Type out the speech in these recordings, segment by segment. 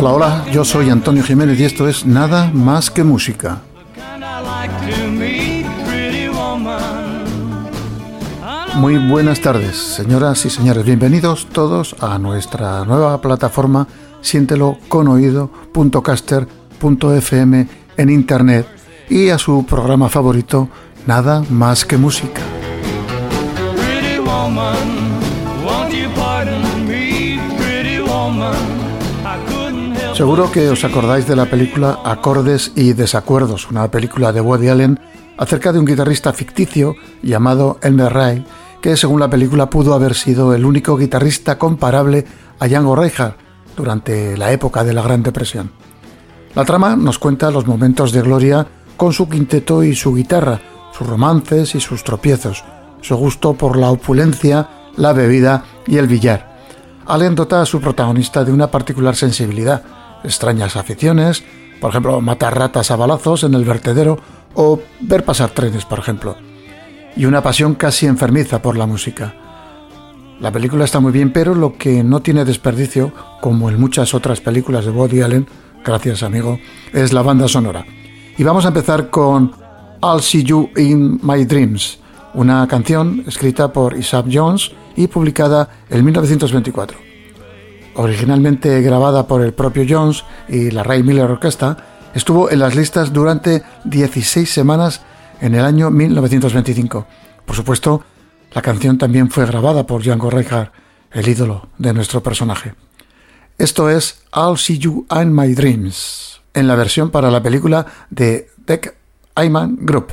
Hola, hola, yo soy Antonio Jiménez y esto es Nada más que música. Muy buenas tardes, señoras y señores. Bienvenidos todos a nuestra nueva plataforma siéntelo con oído.caster.fm en internet y a su programa favorito Nada más que música. Seguro que os acordáis de la película Acordes y Desacuerdos, una película de Woody Allen acerca de un guitarrista ficticio llamado Elmer Ray, que según la película pudo haber sido el único guitarrista comparable a Django Reinhardt durante la época de la Gran Depresión. La trama nos cuenta los momentos de gloria con su quinteto y su guitarra, sus romances y sus tropiezos, su gusto por la opulencia, la bebida y el billar. Allen dota a su protagonista de una particular sensibilidad, extrañas aficiones, por ejemplo, matar ratas a balazos en el vertedero o ver pasar trenes, por ejemplo, y una pasión casi enfermiza por la música. La película está muy bien, pero lo que no tiene desperdicio, como en muchas otras películas de Woody Allen, gracias amigo, es la banda sonora. Y vamos a empezar con I'll See You in My Dreams, una canción escrita por Isaac Jones y publicada en 1924. Originalmente grabada por el propio Jones y la Ray Miller Orquesta, estuvo en las listas durante 16 semanas en el año 1925. Por supuesto, la canción también fue grabada por Django Reinhardt, el ídolo de nuestro personaje. Esto es I'll See You in My Dreams, en la versión para la película de Deck Ayman Group.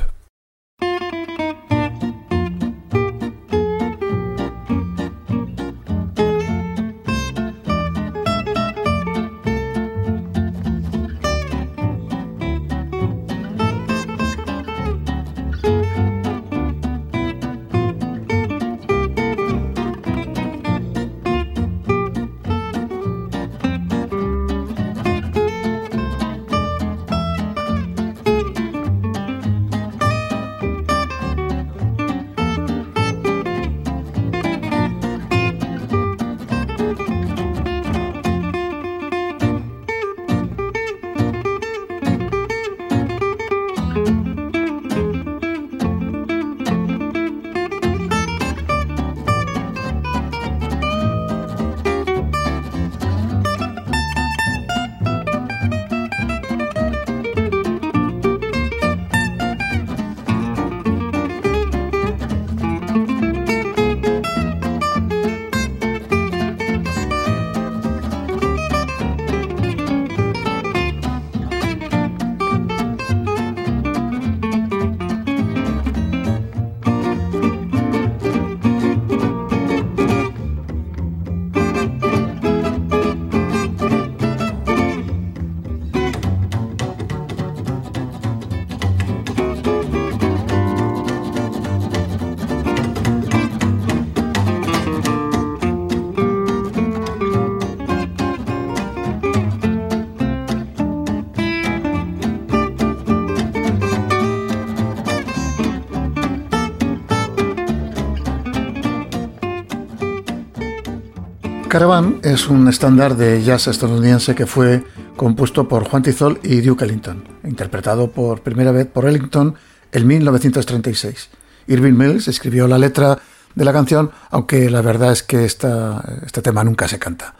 Caravan es un estándar de jazz estadounidense que fue compuesto por Juan Tizol y Duke Ellington, interpretado por primera vez por Ellington en 1936. Irving Mills escribió la letra de la canción, aunque la verdad es que este tema nunca se canta.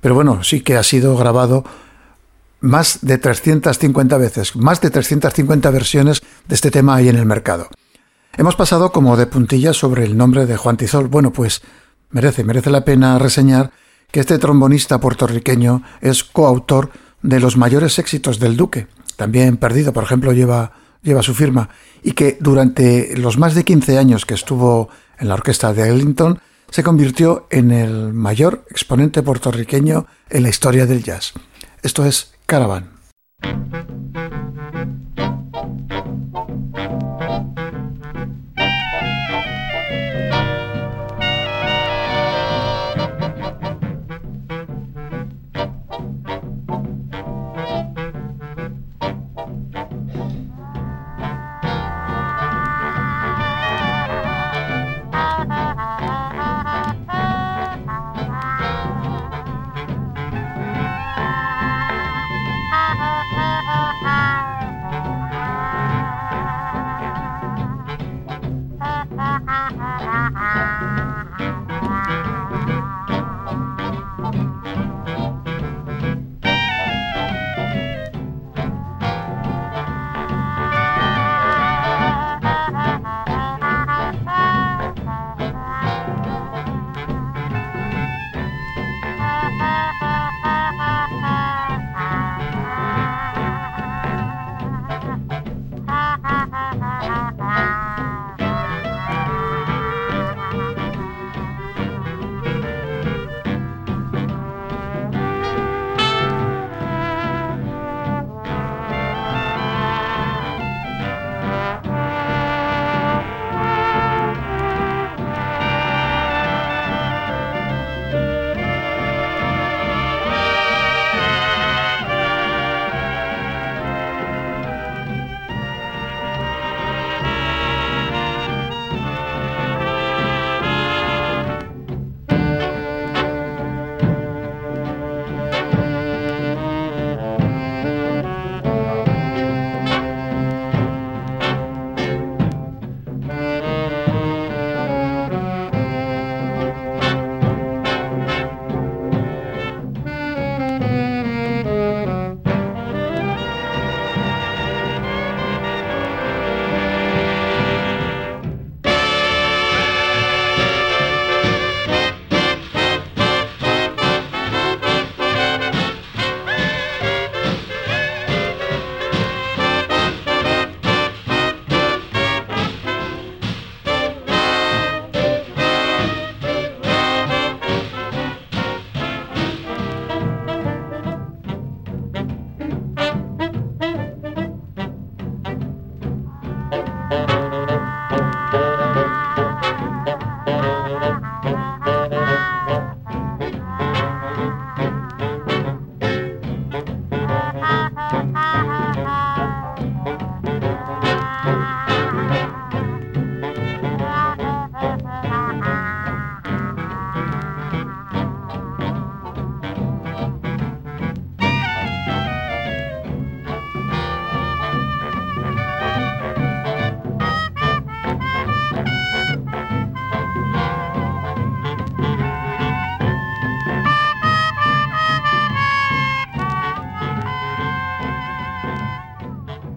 Pero bueno, sí que ha sido grabado más de 350 veces, más de 350 versiones de este tema ahí en el mercado. Hemos pasado como de puntillas sobre el nombre de Juan Tizol. Bueno, pues merece, merece la pena reseñar que este trombonista puertorriqueño es coautor de los mayores éxitos del Duque. También Perdido, por ejemplo, lleva, lleva su firma. Y que durante los más de 15 años que estuvo en la orquesta de Ellington, se convirtió en el mayor exponente puertorriqueño en la historia del jazz. Esto es Caravan.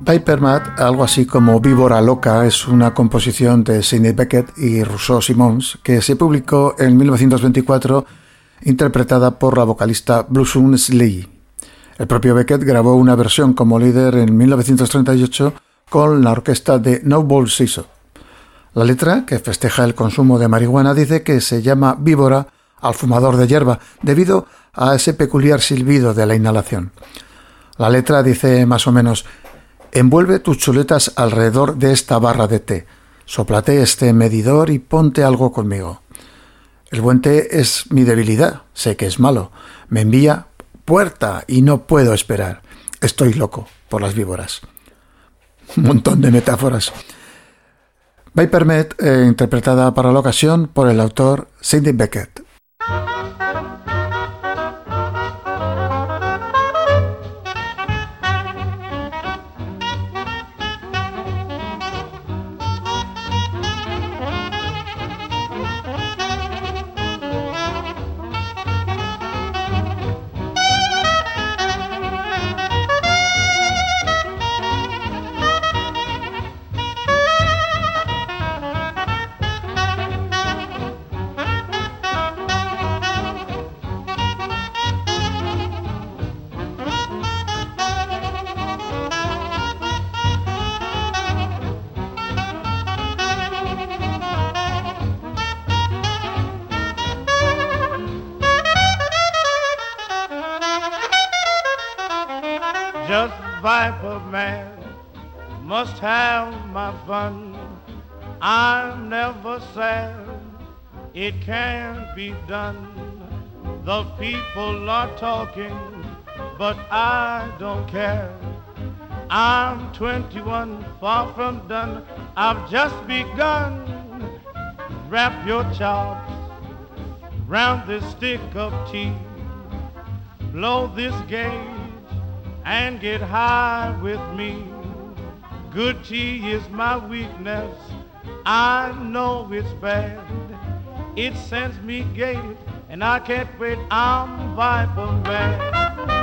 Piper Matt, algo así como Víbora Loca, es una composición de Sidney Beckett y Rousseau Simons que se publicó en 1924 interpretada por la vocalista Blossom Lee. El propio Beckett grabó una versión como líder en 1938 con la orquesta de Noble Siso. La letra, que festeja el consumo de marihuana, dice que se llama víbora al fumador de hierba debido a ese peculiar silbido de la inhalación. La letra dice más o menos Envuelve tus chuletas alrededor de esta barra de té. Soplate este medidor y ponte algo conmigo. El buen té es mi debilidad, sé que es malo. Me envía puerta y no puedo esperar. Estoy loco por las víboras. Un montón de metáforas. Viper eh, interpretada para la ocasión por el autor Sidney Beckett. My fun. I'm never sad, it can't be done. The people are talking, but I don't care. I'm 21, far from done. I've just begun. Wrap your chops round this stick of tea. Blow this gauge and get high with me. Good tea is my weakness. I know it's bad. It sends me gay and I can't wait. I'm Viper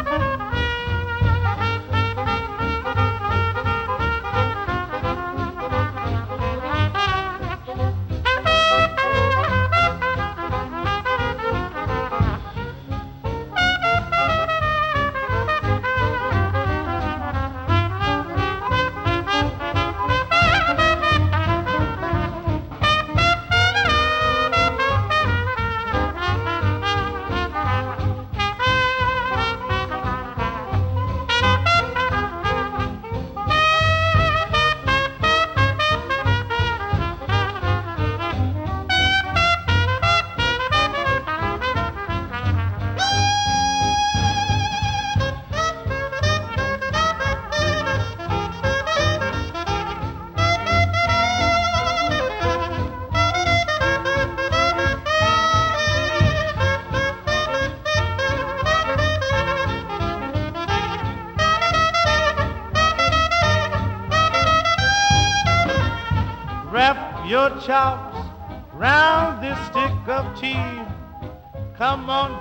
Man.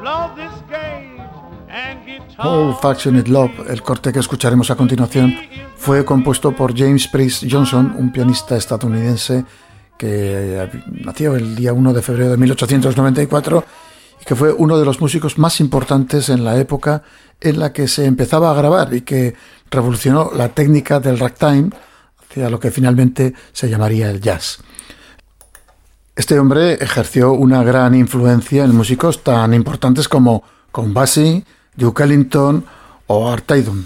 All Factioned Love, el corte que escucharemos a continuación, fue compuesto por James Priest Johnson, un pianista estadounidense que nació el día 1 de febrero de 1894 y que fue uno de los músicos más importantes en la época en la que se empezaba a grabar y que revolucionó la técnica del ragtime hacia lo que finalmente se llamaría el jazz. Este hombre ejerció una gran influencia en músicos tan importantes como Con Basie, Duke Ellington o Art Tatum.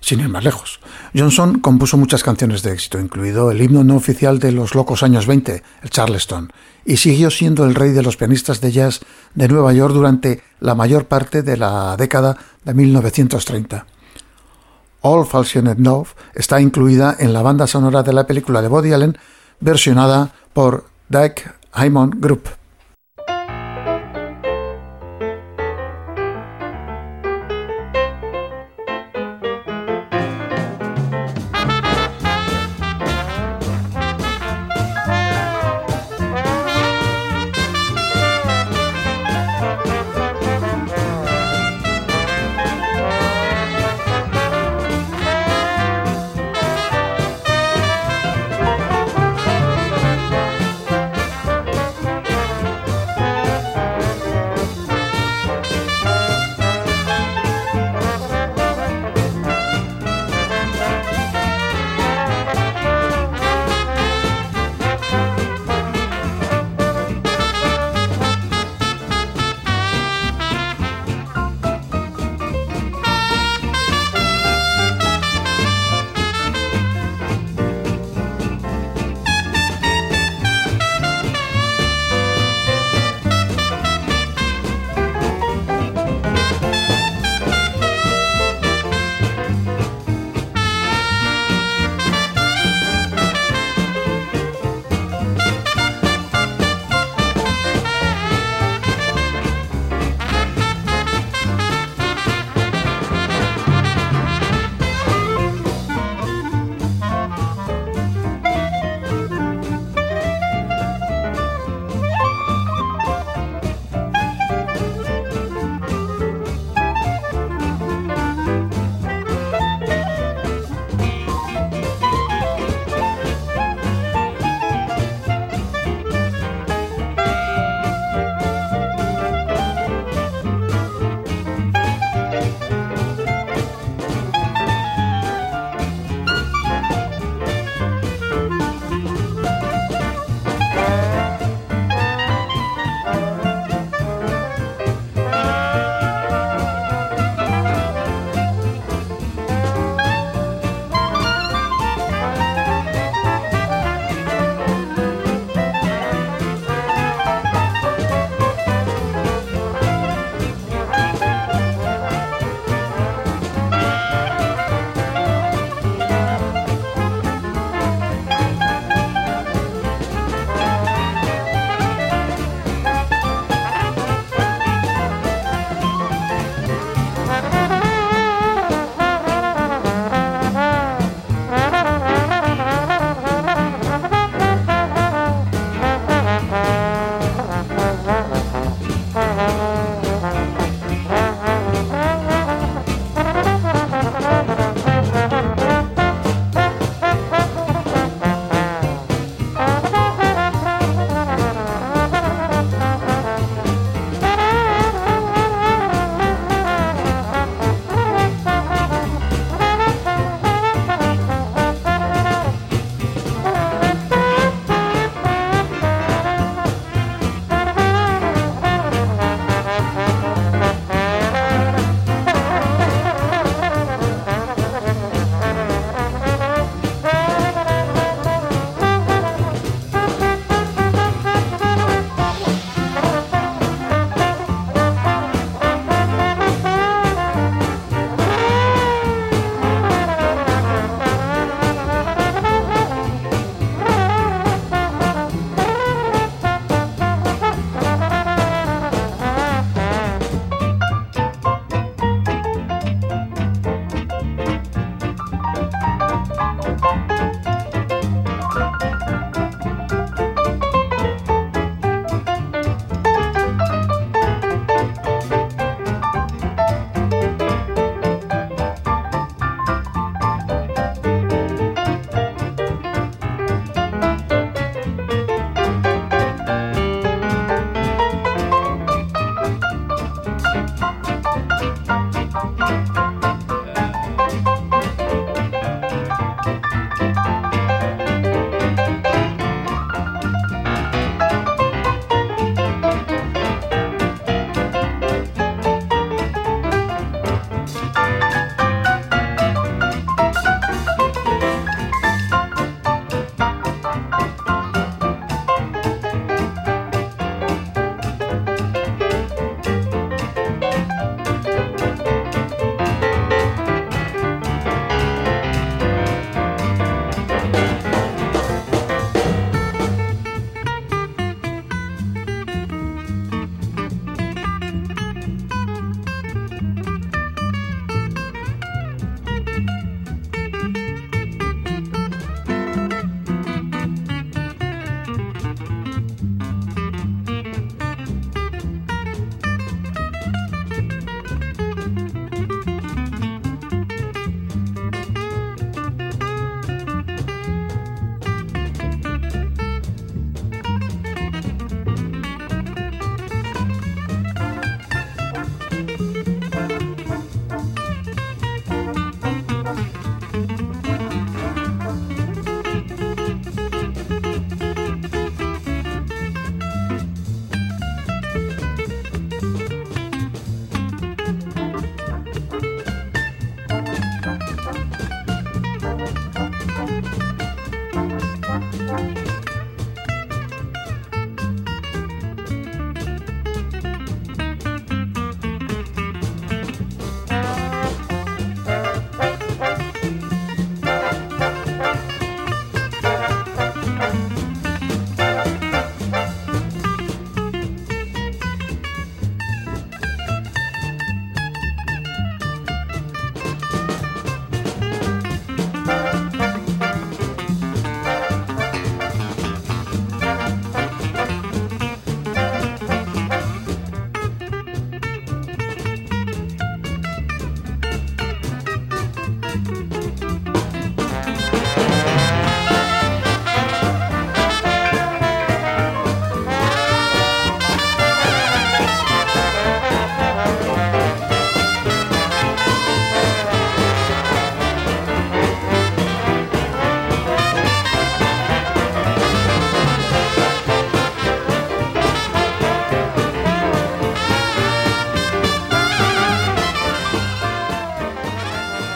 Sin ir más lejos, Johnson compuso muchas canciones de éxito, incluido el himno no oficial de los locos años 20, el Charleston, y siguió siendo el rey de los pianistas de jazz de Nueva York durante la mayor parte de la década de 1930. All Falsioned Love está incluida en la banda sonora de la película de Body Allen, versionada por Dijk Heimon Group.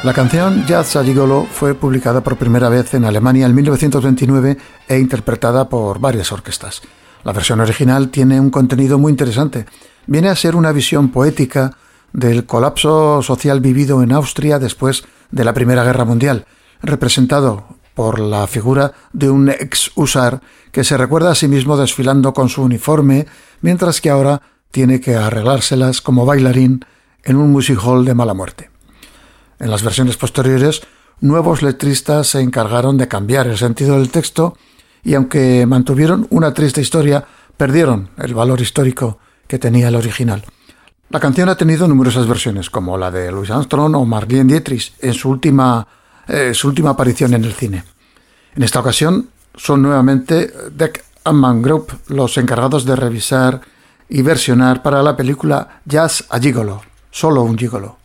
La canción Jazz a Gigolo fue publicada por primera vez en Alemania en 1929 e interpretada por varias orquestas. La versión original tiene un contenido muy interesante. Viene a ser una visión poética del colapso social vivido en Austria después de la Primera Guerra Mundial, representado por la figura de un ex usar que se recuerda a sí mismo desfilando con su uniforme, mientras que ahora tiene que arreglárselas como bailarín en un music hall de mala muerte. En las versiones posteriores, nuevos letristas se encargaron de cambiar el sentido del texto y aunque mantuvieron una triste historia, perdieron el valor histórico que tenía el original. La canción ha tenido numerosas versiones, como la de Louis Armstrong o Marlene Dietrich en su última, eh, su última aparición en el cine. En esta ocasión son nuevamente Deck Man Group los encargados de revisar y versionar para la película Jazz a Gigolo, solo un gigolo.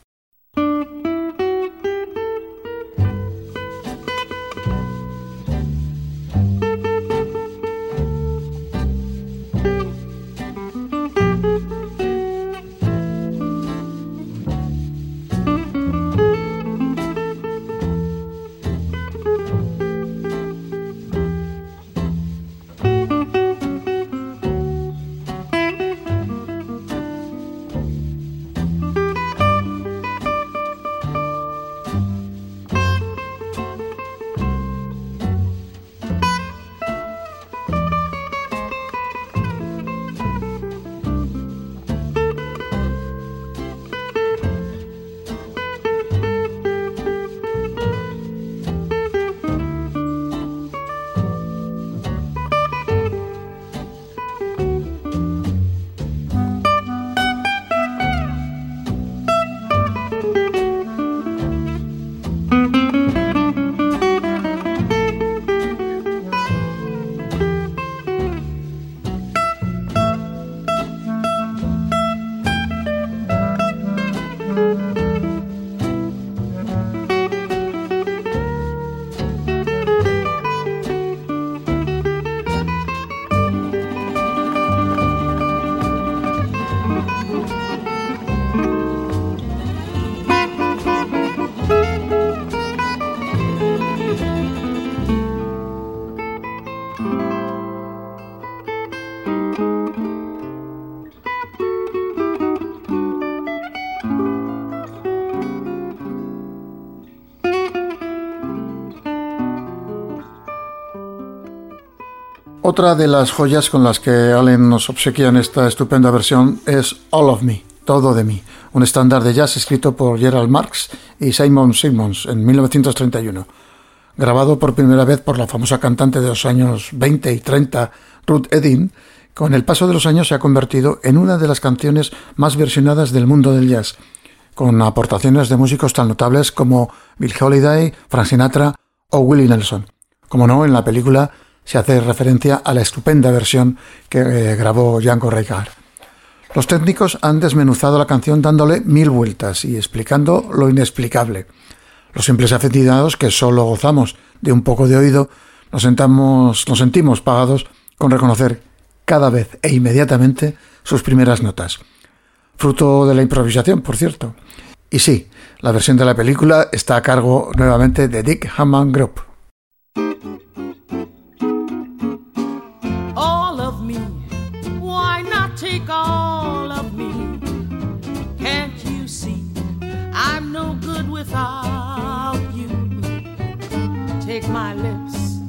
Otra de las joyas con las que Allen nos obsequia en esta estupenda versión es All of Me, Todo de mí, un estándar de jazz escrito por Gerald Marx y Simon Simmons en 1931. Grabado por primera vez por la famosa cantante de los años 20 y 30, Ruth Edin, con el paso de los años se ha convertido en una de las canciones más versionadas del mundo del jazz, con aportaciones de músicos tan notables como Bill Holiday, Frank Sinatra o Willie Nelson. Como no, en la película se hace referencia a la estupenda versión que eh, grabó Django Reinhardt. Los técnicos han desmenuzado la canción dándole mil vueltas y explicando lo inexplicable. Los simples aficionados que solo gozamos de un poco de oído nos, sentamos, nos sentimos pagados con reconocer cada vez e inmediatamente sus primeras notas. Fruto de la improvisación, por cierto. Y sí, la versión de la película está a cargo nuevamente de Dick Hammond Group. Without you. Take my lips,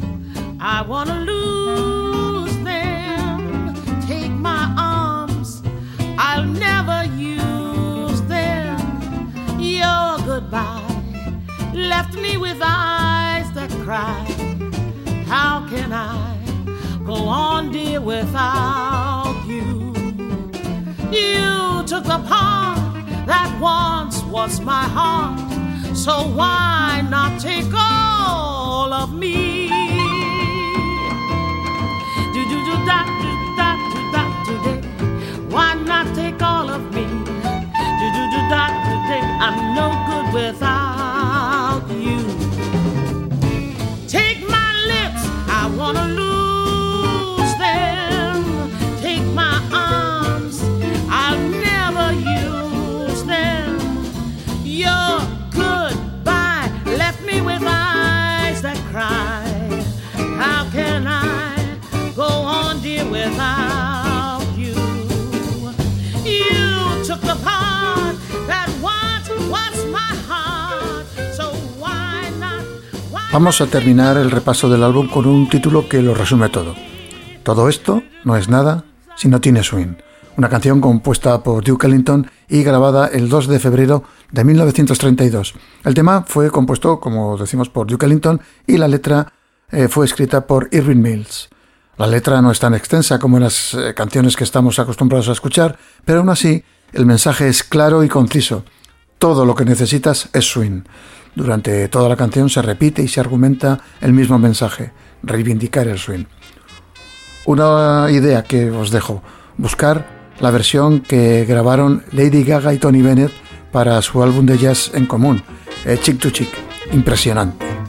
I wanna lose them. Take my arms, I'll never use them. Your goodbye left me with eyes that cry. How can I go on, dear, without you? You took the part that once was my heart so why not take all of me? Do do do da do da do da today. Why not take all of me? Do do do da today. I'm no good without Vamos a terminar el repaso del álbum con un título que lo resume todo. Todo esto no es nada si no tiene swing. Una canción compuesta por Duke Ellington y grabada el 2 de febrero de 1932. El tema fue compuesto, como decimos, por Duke Ellington y la letra eh, fue escrita por Irving Mills. La letra no es tan extensa como en las eh, canciones que estamos acostumbrados a escuchar, pero aún así el mensaje es claro y conciso. Todo lo que necesitas es swing. Durante toda la canción se repite y se argumenta el mismo mensaje, reivindicar el swing. Una idea que os dejo, buscar la versión que grabaron Lady Gaga y Tony Bennett para su álbum de jazz en común, eh, Chick to Chick. Impresionante.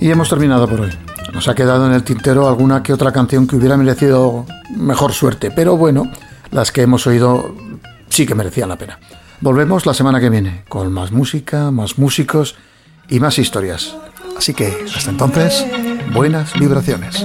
Y hemos terminado por hoy. Nos ha quedado en el tintero alguna que otra canción que hubiera merecido mejor suerte, pero bueno, las que hemos oído sí que merecían la pena. Volvemos la semana que viene con más música, más músicos y más historias. Así que hasta entonces, buenas vibraciones.